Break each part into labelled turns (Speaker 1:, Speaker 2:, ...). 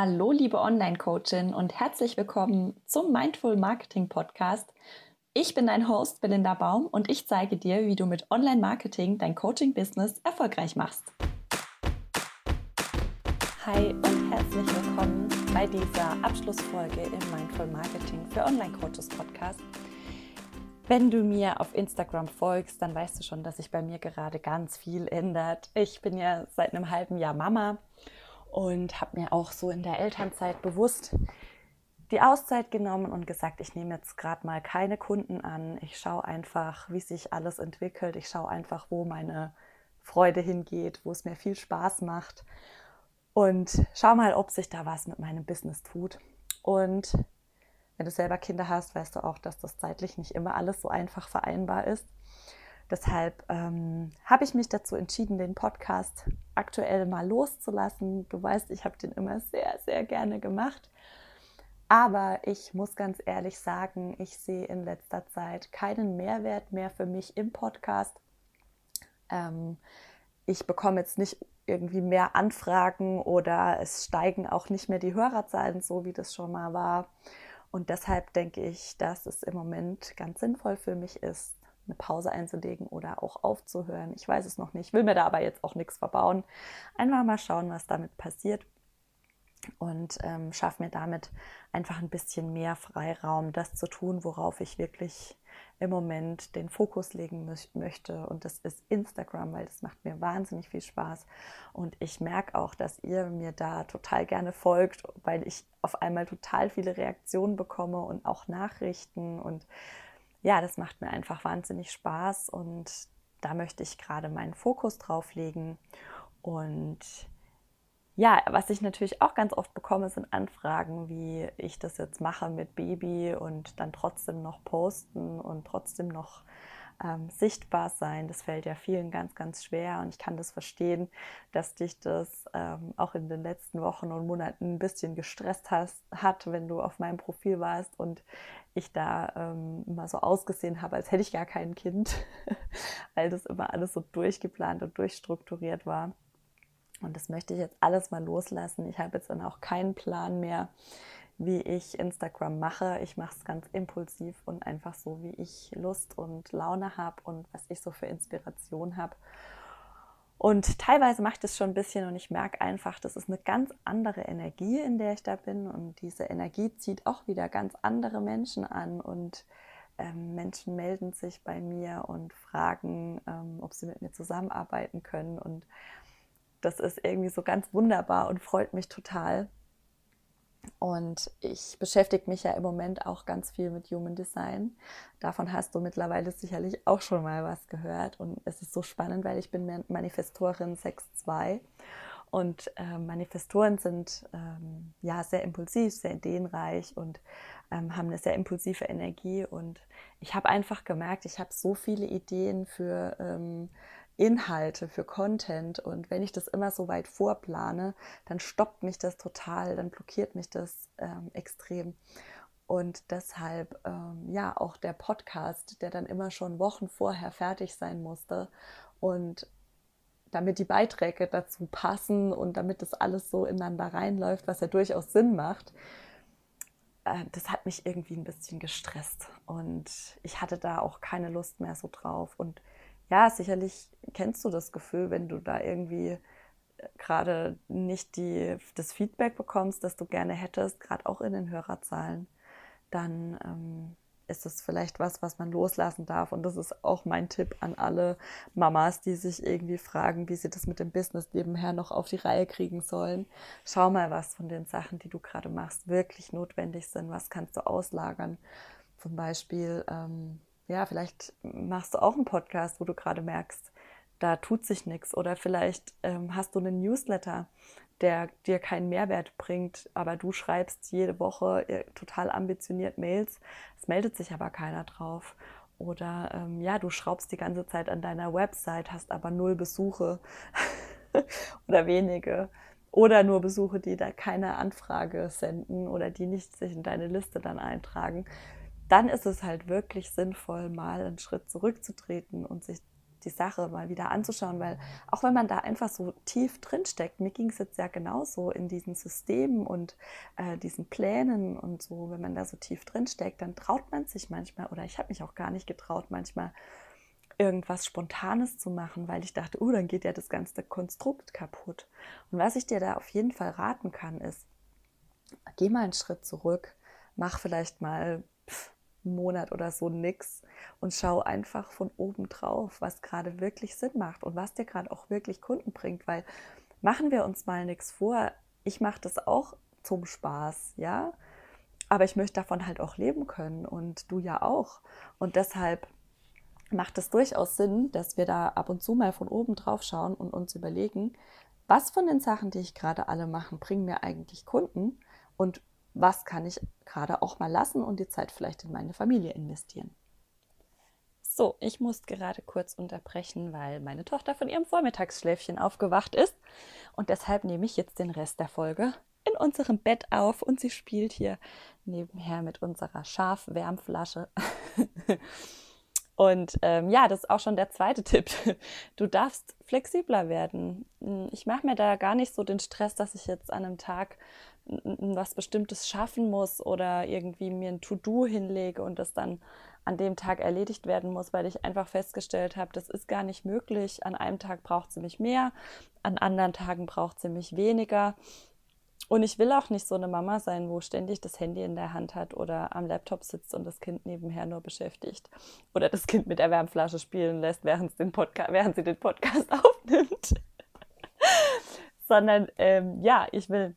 Speaker 1: Hallo, liebe Online-Coachin und herzlich willkommen zum Mindful Marketing Podcast. Ich bin dein Host Belinda Baum und ich zeige dir, wie du mit Online-Marketing dein Coaching-Business erfolgreich machst. Hi und herzlich willkommen bei dieser Abschlussfolge im Mindful Marketing für Online-Coaches Podcast. Wenn du mir auf Instagram folgst, dann weißt du schon, dass sich bei mir gerade ganz viel ändert. Ich bin ja seit einem halben Jahr Mama und habe mir auch so in der Elternzeit bewusst die Auszeit genommen und gesagt, ich nehme jetzt gerade mal keine Kunden an. Ich schaue einfach, wie sich alles entwickelt. Ich schaue einfach, wo meine Freude hingeht, wo es mir viel Spaß macht und schau mal, ob sich da was mit meinem Business tut. Und wenn du selber Kinder hast, weißt du auch, dass das zeitlich nicht immer alles so einfach vereinbar ist. Deshalb ähm, habe ich mich dazu entschieden, den Podcast aktuell mal loszulassen. Du weißt, ich habe den immer sehr, sehr gerne gemacht. Aber ich muss ganz ehrlich sagen, ich sehe in letzter Zeit keinen Mehrwert mehr für mich im Podcast. Ähm, ich bekomme jetzt nicht irgendwie mehr Anfragen oder es steigen auch nicht mehr die Hörerzahlen so, wie das schon mal war. Und deshalb denke ich, dass es im Moment ganz sinnvoll für mich ist, eine Pause einzulegen oder auch aufzuhören. Ich weiß es noch nicht, will mir da aber jetzt auch nichts verbauen. Einfach mal schauen, was damit passiert und ähm, schaffe mir damit einfach ein bisschen mehr Freiraum, das zu tun, worauf ich wirklich im Moment den Fokus legen möchte. Und das ist Instagram, weil das macht mir wahnsinnig viel Spaß. Und ich merke auch, dass ihr mir da total gerne folgt, weil ich auf einmal total viele Reaktionen bekomme und auch Nachrichten. Und ja, das macht mir einfach wahnsinnig Spaß. Und da möchte ich gerade meinen Fokus drauf legen. Und ja, was ich natürlich auch ganz oft bekomme, sind Anfragen, wie ich das jetzt mache mit Baby und dann trotzdem noch posten und trotzdem noch ähm, sichtbar sein. Das fällt ja vielen ganz, ganz schwer und ich kann das verstehen, dass dich das ähm, auch in den letzten Wochen und Monaten ein bisschen gestresst hast, hat, wenn du auf meinem Profil warst und ich da ähm, immer so ausgesehen habe, als hätte ich gar kein Kind, weil das immer alles so durchgeplant und durchstrukturiert war. Und das möchte ich jetzt alles mal loslassen. Ich habe jetzt dann auch keinen Plan mehr, wie ich Instagram mache. Ich mache es ganz impulsiv und einfach so, wie ich Lust und Laune habe und was ich so für Inspiration habe. Und teilweise mache ich das schon ein bisschen und ich merke einfach, das ist eine ganz andere Energie, in der ich da bin. Und diese Energie zieht auch wieder ganz andere Menschen an. Und ähm, Menschen melden sich bei mir und fragen, ähm, ob sie mit mir zusammenarbeiten können. Und das ist irgendwie so ganz wunderbar und freut mich total. Und ich beschäftige mich ja im Moment auch ganz viel mit Human Design. Davon hast du mittlerweile sicherlich auch schon mal was gehört. Und es ist so spannend, weil ich bin Manifestorin 6.2 und äh, Manifestoren sind ähm, ja sehr impulsiv, sehr ideenreich und ähm, haben eine sehr impulsive Energie. Und ich habe einfach gemerkt, ich habe so viele Ideen für ähm, Inhalte, für Content. Und wenn ich das immer so weit vorplane, dann stoppt mich das total, dann blockiert mich das ähm, extrem. Und deshalb, ähm, ja, auch der Podcast, der dann immer schon Wochen vorher fertig sein musste. Und damit die Beiträge dazu passen und damit das alles so ineinander reinläuft, was ja durchaus Sinn macht, äh, das hat mich irgendwie ein bisschen gestresst. Und ich hatte da auch keine Lust mehr so drauf. Und ja, sicherlich kennst du das Gefühl, wenn du da irgendwie äh, gerade nicht die, das Feedback bekommst, das du gerne hättest, gerade auch in den Hörerzahlen, dann ähm, ist es vielleicht was, was man loslassen darf. Und das ist auch mein Tipp an alle Mamas, die sich irgendwie fragen, wie sie das mit dem Business nebenher noch auf die Reihe kriegen sollen. Schau mal, was von den Sachen, die du gerade machst, wirklich notwendig sind. Was kannst du auslagern? Zum Beispiel ähm, ja, vielleicht machst du auch einen Podcast, wo du gerade merkst, da tut sich nichts. Oder vielleicht ähm, hast du einen Newsletter, der dir keinen Mehrwert bringt, aber du schreibst jede Woche äh, total ambitioniert Mails, es meldet sich aber keiner drauf. Oder ähm, ja, du schraubst die ganze Zeit an deiner Website, hast aber null Besuche oder wenige. Oder nur Besuche, die da keine Anfrage senden oder die nicht sich in deine Liste dann eintragen dann ist es halt wirklich sinnvoll, mal einen Schritt zurückzutreten und sich die Sache mal wieder anzuschauen, weil auch wenn man da einfach so tief drin steckt, mir ging es jetzt ja genauso in diesen Systemen und äh, diesen Plänen und so, wenn man da so tief drin steckt, dann traut man sich manchmal, oder ich habe mich auch gar nicht getraut, manchmal irgendwas Spontanes zu machen, weil ich dachte, oh, dann geht ja das ganze Konstrukt kaputt. Und was ich dir da auf jeden Fall raten kann, ist, geh mal einen Schritt zurück, mach vielleicht mal Monat oder so nix und schau einfach von oben drauf, was gerade wirklich Sinn macht und was dir gerade auch wirklich Kunden bringt, weil machen wir uns mal nichts vor. Ich mache das auch zum Spaß, ja, aber ich möchte davon halt auch leben können und du ja auch. Und deshalb macht es durchaus Sinn, dass wir da ab und zu mal von oben drauf schauen und uns überlegen, was von den Sachen, die ich gerade alle mache, bringen mir eigentlich Kunden und was kann ich gerade auch mal lassen und die Zeit vielleicht in meine Familie investieren. So, ich muss gerade kurz unterbrechen, weil meine Tochter von ihrem Vormittagsschläfchen aufgewacht ist und deshalb nehme ich jetzt den Rest der Folge in unserem Bett auf und sie spielt hier nebenher mit unserer Schafwärmflasche. Und ähm, ja, das ist auch schon der zweite Tipp. Du darfst flexibler werden. Ich mache mir da gar nicht so den Stress, dass ich jetzt an einem Tag was Bestimmtes schaffen muss oder irgendwie mir ein To-Do hinlege und das dann an dem Tag erledigt werden muss, weil ich einfach festgestellt habe, das ist gar nicht möglich. An einem Tag braucht sie mich mehr, an anderen Tagen braucht sie mich weniger. Und ich will auch nicht so eine Mama sein, wo ständig das Handy in der Hand hat oder am Laptop sitzt und das Kind nebenher nur beschäftigt. Oder das Kind mit der Wärmflasche spielen lässt, während, den während sie den Podcast aufnimmt. Sondern ähm, ja, ich will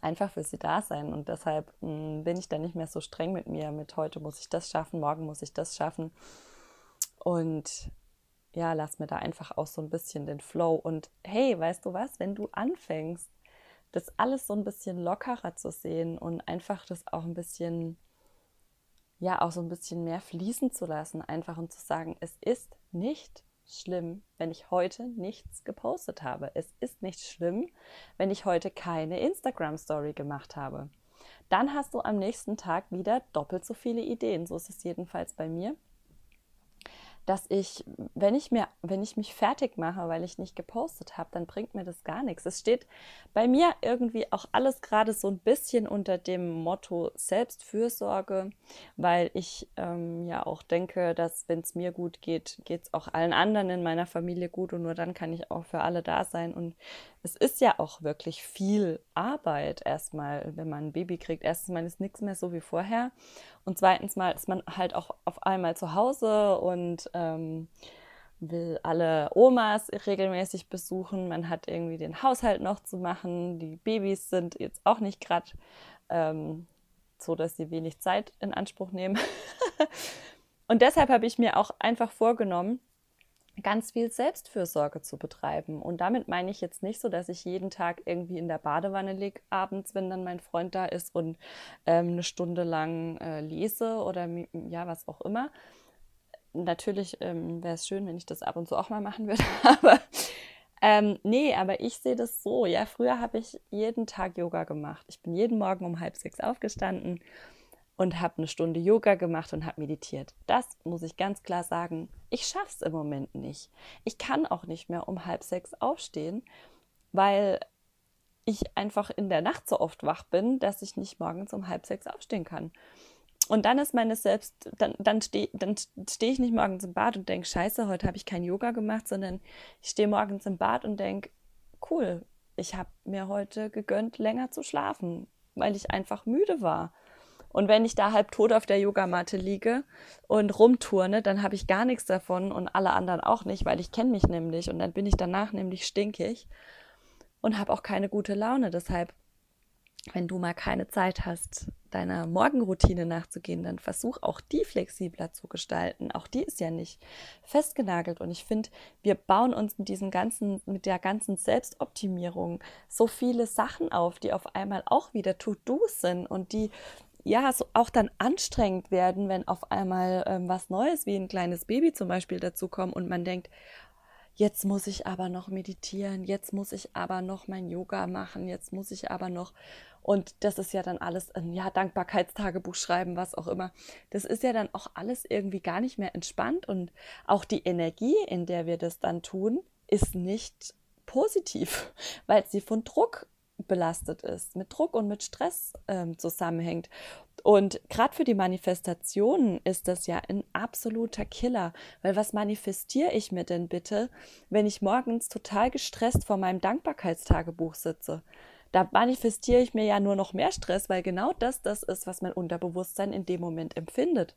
Speaker 1: einfach für sie da sein. Und deshalb mh, hm, bin ich da nicht mehr so streng mit mir. Mit heute muss ich das schaffen, morgen muss ich das schaffen. Und ja, lass mir da einfach auch so ein bisschen den Flow. Und hey, weißt du was, wenn du anfängst, das alles so ein bisschen lockerer zu sehen und einfach das auch ein bisschen, ja, auch so ein bisschen mehr fließen zu lassen, einfach und zu sagen, es ist nicht schlimm, wenn ich heute nichts gepostet habe. Es ist nicht schlimm, wenn ich heute keine Instagram-Story gemacht habe. Dann hast du am nächsten Tag wieder doppelt so viele Ideen. So ist es jedenfalls bei mir dass ich, wenn ich mir, wenn ich mich fertig mache, weil ich nicht gepostet habe, dann bringt mir das gar nichts. Es steht bei mir irgendwie auch alles gerade so ein bisschen unter dem Motto Selbstfürsorge, weil ich ähm, ja auch denke, dass wenn es mir gut geht, geht es auch allen anderen in meiner Familie gut und nur dann kann ich auch für alle da sein. Und es ist ja auch wirklich viel Arbeit erstmal, wenn man ein Baby kriegt. Erstens mal ist nichts mehr so wie vorher. Und zweitens mal ist man halt auch auf einmal zu Hause und ähm, will alle Omas regelmäßig besuchen. Man hat irgendwie den Haushalt noch zu machen. Die Babys sind jetzt auch nicht gerade ähm, so, dass sie wenig Zeit in Anspruch nehmen. und deshalb habe ich mir auch einfach vorgenommen, ganz viel Selbstfürsorge zu betreiben. Und damit meine ich jetzt nicht so, dass ich jeden Tag irgendwie in der Badewanne liege abends, wenn dann mein Freund da ist und ähm, eine Stunde lang äh, lese oder ja, was auch immer. Natürlich ähm, wäre es schön, wenn ich das ab und zu auch mal machen würde, aber ähm, nee, aber ich sehe das so. Ja, früher habe ich jeden Tag Yoga gemacht. Ich bin jeden Morgen um halb sechs aufgestanden und habe eine Stunde Yoga gemacht und habe meditiert. Das muss ich ganz klar sagen, ich schaffe es im Moment nicht. Ich kann auch nicht mehr um halb sechs aufstehen, weil ich einfach in der Nacht so oft wach bin, dass ich nicht morgens um halb sechs aufstehen kann. Und dann ist meine Selbst, dann, dann stehe dann steh ich nicht morgens im Bad und denke, scheiße, heute habe ich kein Yoga gemacht, sondern ich stehe morgens im Bad und denke, cool, ich habe mir heute gegönnt, länger zu schlafen, weil ich einfach müde war. Und wenn ich da halb tot auf der Yogamatte liege und rumturne, dann habe ich gar nichts davon und alle anderen auch nicht, weil ich kenne mich nämlich und dann bin ich danach nämlich stinkig und habe auch keine gute Laune. Deshalb, wenn du mal keine Zeit hast, deiner Morgenroutine nachzugehen, dann versuch auch die flexibler zu gestalten. Auch die ist ja nicht festgenagelt. Und ich finde, wir bauen uns mit diesem ganzen, mit der ganzen Selbstoptimierung so viele Sachen auf, die auf einmal auch wieder To-Dos sind und die ja, so auch dann anstrengend werden, wenn auf einmal ähm, was Neues wie ein kleines Baby zum Beispiel dazukommt und man denkt, jetzt muss ich aber noch meditieren, jetzt muss ich aber noch mein Yoga machen, jetzt muss ich aber noch und das ist ja dann alles ein ja, Dankbarkeitstagebuch schreiben, was auch immer. Das ist ja dann auch alles irgendwie gar nicht mehr entspannt und auch die Energie, in der wir das dann tun, ist nicht positiv, weil sie von Druck belastet ist, mit Druck und mit Stress ähm, zusammenhängt. Und gerade für die Manifestationen ist das ja ein absoluter Killer, weil was manifestiere ich mir denn bitte, wenn ich morgens total gestresst vor meinem Dankbarkeitstagebuch sitze? Da manifestiere ich mir ja nur noch mehr Stress, weil genau das das ist, was mein Unterbewusstsein in dem Moment empfindet.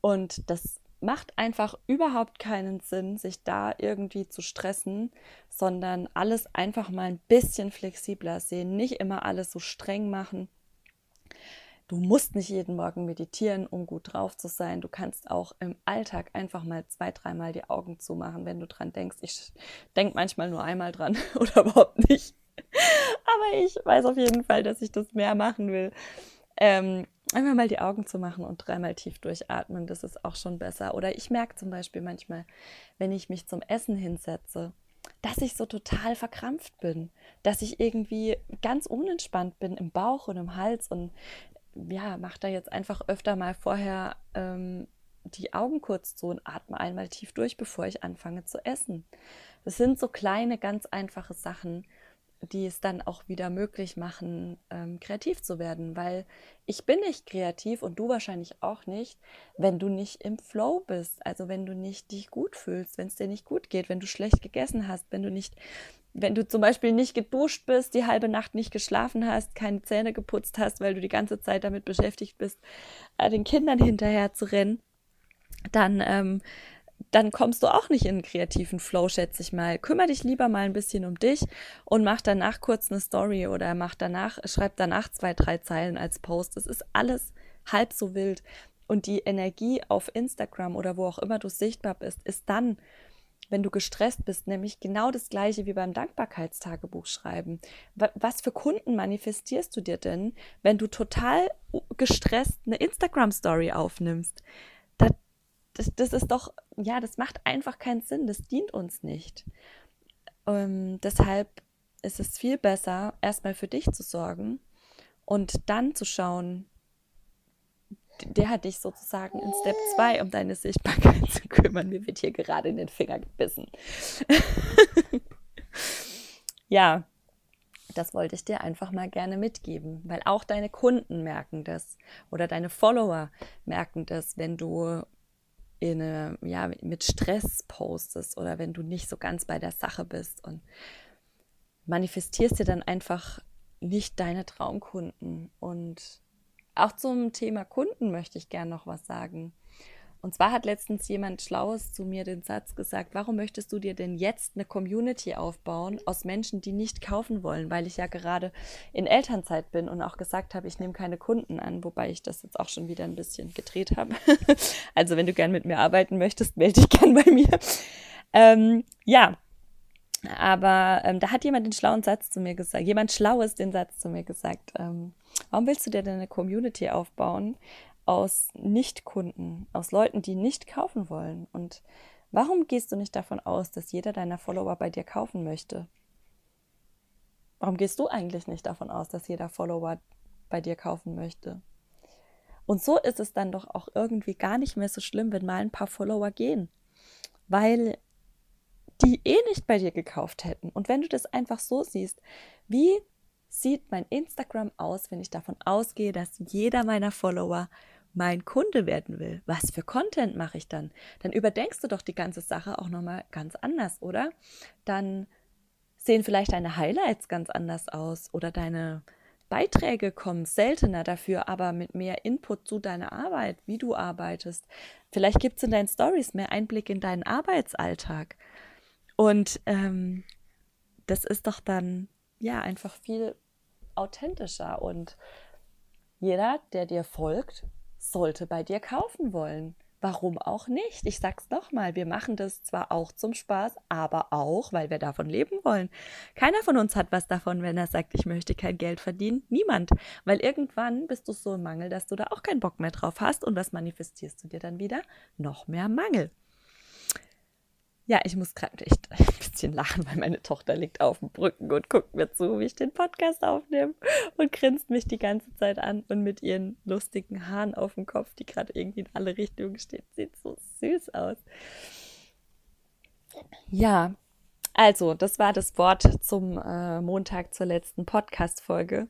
Speaker 1: Und das macht einfach überhaupt keinen Sinn, sich da irgendwie zu stressen, sondern alles einfach mal ein bisschen flexibler sehen, nicht immer alles so streng machen. Du musst nicht jeden Morgen meditieren, um gut drauf zu sein. Du kannst auch im Alltag einfach mal zwei, dreimal die Augen zumachen, wenn du dran denkst. Ich denke manchmal nur einmal dran oder überhaupt nicht. Aber ich weiß auf jeden Fall, dass ich das mehr machen will. Ähm, einfach mal die Augen zu machen und dreimal tief durchatmen, das ist auch schon besser. Oder ich merke zum Beispiel manchmal, wenn ich mich zum Essen hinsetze, dass ich so total verkrampft bin, dass ich irgendwie ganz unentspannt bin im Bauch und im Hals und ja, mache da jetzt einfach öfter mal vorher ähm, die Augen kurz zu und atme einmal tief durch, bevor ich anfange zu essen. Das sind so kleine, ganz einfache Sachen, die es dann auch wieder möglich machen, ähm, kreativ zu werden. Weil ich bin nicht kreativ und du wahrscheinlich auch nicht, wenn du nicht im Flow bist. Also wenn du nicht dich gut fühlst, wenn es dir nicht gut geht, wenn du schlecht gegessen hast, wenn du nicht, wenn du zum Beispiel nicht geduscht bist, die halbe Nacht nicht geschlafen hast, keine Zähne geputzt hast, weil du die ganze Zeit damit beschäftigt bist, äh, den Kindern hinterher zu rennen, dann ähm, dann kommst du auch nicht in einen kreativen Flow, schätze ich mal. Kümmer dich lieber mal ein bisschen um dich und mach danach kurz eine Story oder mach danach, schreib danach zwei, drei Zeilen als Post. Es ist alles halb so wild. Und die Energie auf Instagram oder wo auch immer du sichtbar bist, ist dann, wenn du gestresst bist, nämlich genau das gleiche wie beim Dankbarkeitstagebuch schreiben. Was für Kunden manifestierst du dir denn, wenn du total gestresst eine Instagram-Story aufnimmst? Das, das ist doch, ja, das macht einfach keinen Sinn, das dient uns nicht. Ähm, deshalb ist es viel besser, erstmal für dich zu sorgen und dann zu schauen, der hat dich sozusagen in Step 2 um deine Sichtbarkeit zu kümmern. Mir wird hier gerade in den Finger gebissen. ja, das wollte ich dir einfach mal gerne mitgeben, weil auch deine Kunden merken das oder deine Follower merken das, wenn du in eine, ja, mit Stress postest oder wenn du nicht so ganz bei der Sache bist und manifestierst dir dann einfach nicht deine Traumkunden. Und auch zum Thema Kunden möchte ich gerne noch was sagen. Und zwar hat letztens jemand Schlaues zu mir den Satz gesagt, warum möchtest du dir denn jetzt eine Community aufbauen aus Menschen, die nicht kaufen wollen, weil ich ja gerade in Elternzeit bin und auch gesagt habe, ich nehme keine Kunden an, wobei ich das jetzt auch schon wieder ein bisschen gedreht habe. also wenn du gern mit mir arbeiten möchtest, melde dich gern bei mir. Ähm, ja, aber ähm, da hat jemand den schlauen Satz zu mir gesagt, jemand Schlaues den Satz zu mir gesagt, ähm, warum willst du dir denn eine Community aufbauen, aus Nicht-Kunden, aus Leuten, die nicht kaufen wollen. Und warum gehst du nicht davon aus, dass jeder deiner Follower bei dir kaufen möchte? Warum gehst du eigentlich nicht davon aus, dass jeder Follower bei dir kaufen möchte? Und so ist es dann doch auch irgendwie gar nicht mehr so schlimm, wenn mal ein paar Follower gehen, weil die eh nicht bei dir gekauft hätten. Und wenn du das einfach so siehst, wie sieht mein Instagram aus, wenn ich davon ausgehe, dass jeder meiner Follower mein Kunde werden will, was für Content mache ich dann? Dann überdenkst du doch die ganze Sache auch nochmal ganz anders, oder? Dann sehen vielleicht deine Highlights ganz anders aus oder deine Beiträge kommen seltener dafür, aber mit mehr Input zu deiner Arbeit, wie du arbeitest. Vielleicht gibt es in deinen Stories mehr Einblick in deinen Arbeitsalltag. Und ähm, das ist doch dann ja einfach viel authentischer und jeder, der dir folgt, sollte bei dir kaufen wollen. Warum auch nicht? Ich sag's nochmal, wir machen das zwar auch zum Spaß, aber auch, weil wir davon leben wollen. Keiner von uns hat was davon, wenn er sagt, ich möchte kein Geld verdienen. Niemand. Weil irgendwann bist du so im Mangel, dass du da auch keinen Bock mehr drauf hast. Und was manifestierst du dir dann wieder? Noch mehr Mangel. Ja, ich muss gerade echt ein bisschen lachen, weil meine Tochter liegt auf dem Brücken und guckt mir zu, wie ich den Podcast aufnehme und grinst mich die ganze Zeit an und mit ihren lustigen Haaren auf dem Kopf, die gerade irgendwie in alle Richtungen steht, sieht so süß aus. Ja, also, das war das Wort zum äh, Montag zur letzten Podcast-Folge.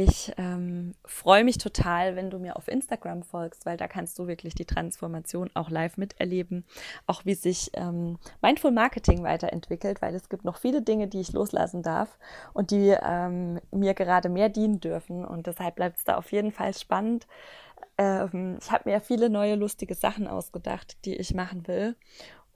Speaker 1: Ich ähm, freue mich total, wenn du mir auf Instagram folgst, weil da kannst du wirklich die Transformation auch live miterleben, auch wie sich ähm, Mindful Marketing weiterentwickelt, weil es gibt noch viele Dinge, die ich loslassen darf und die ähm, mir gerade mehr dienen dürfen. Und deshalb bleibt es da auf jeden Fall spannend. Ähm, ich habe mir viele neue lustige Sachen ausgedacht, die ich machen will.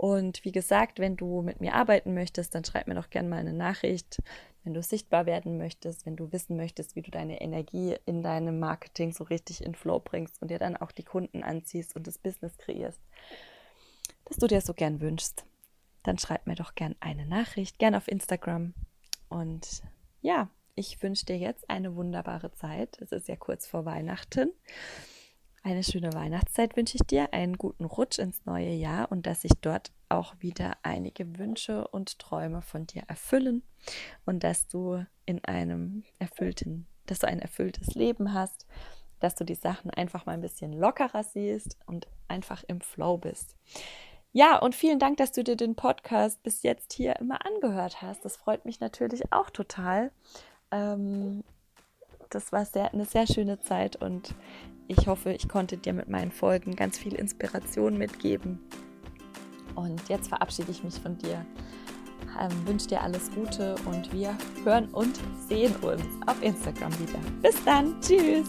Speaker 1: Und wie gesagt, wenn du mit mir arbeiten möchtest, dann schreib mir doch gerne mal eine Nachricht wenn du sichtbar werden möchtest, wenn du wissen möchtest, wie du deine Energie in deinem Marketing so richtig in Flow bringst und dir dann auch die Kunden anziehst und das Business kreierst, das du dir so gern wünschst, dann schreib mir doch gern eine Nachricht, gern auf Instagram. Und ja, ich wünsche dir jetzt eine wunderbare Zeit. Es ist ja kurz vor Weihnachten. Eine schöne Weihnachtszeit wünsche ich dir, einen guten Rutsch ins neue Jahr und dass sich dort auch wieder einige Wünsche und Träume von dir erfüllen und dass du in einem erfüllten, dass du ein erfülltes Leben hast, dass du die Sachen einfach mal ein bisschen lockerer siehst und einfach im Flow bist. Ja, und vielen Dank, dass du dir den Podcast bis jetzt hier immer angehört hast. Das freut mich natürlich auch total. Ähm, das war sehr, eine sehr schöne Zeit und ich hoffe, ich konnte dir mit meinen Folgen ganz viel Inspiration mitgeben. Und jetzt verabschiede ich mich von dir. Ähm, wünsche dir alles Gute und wir hören und sehen uns auf Instagram wieder. Bis dann. Tschüss.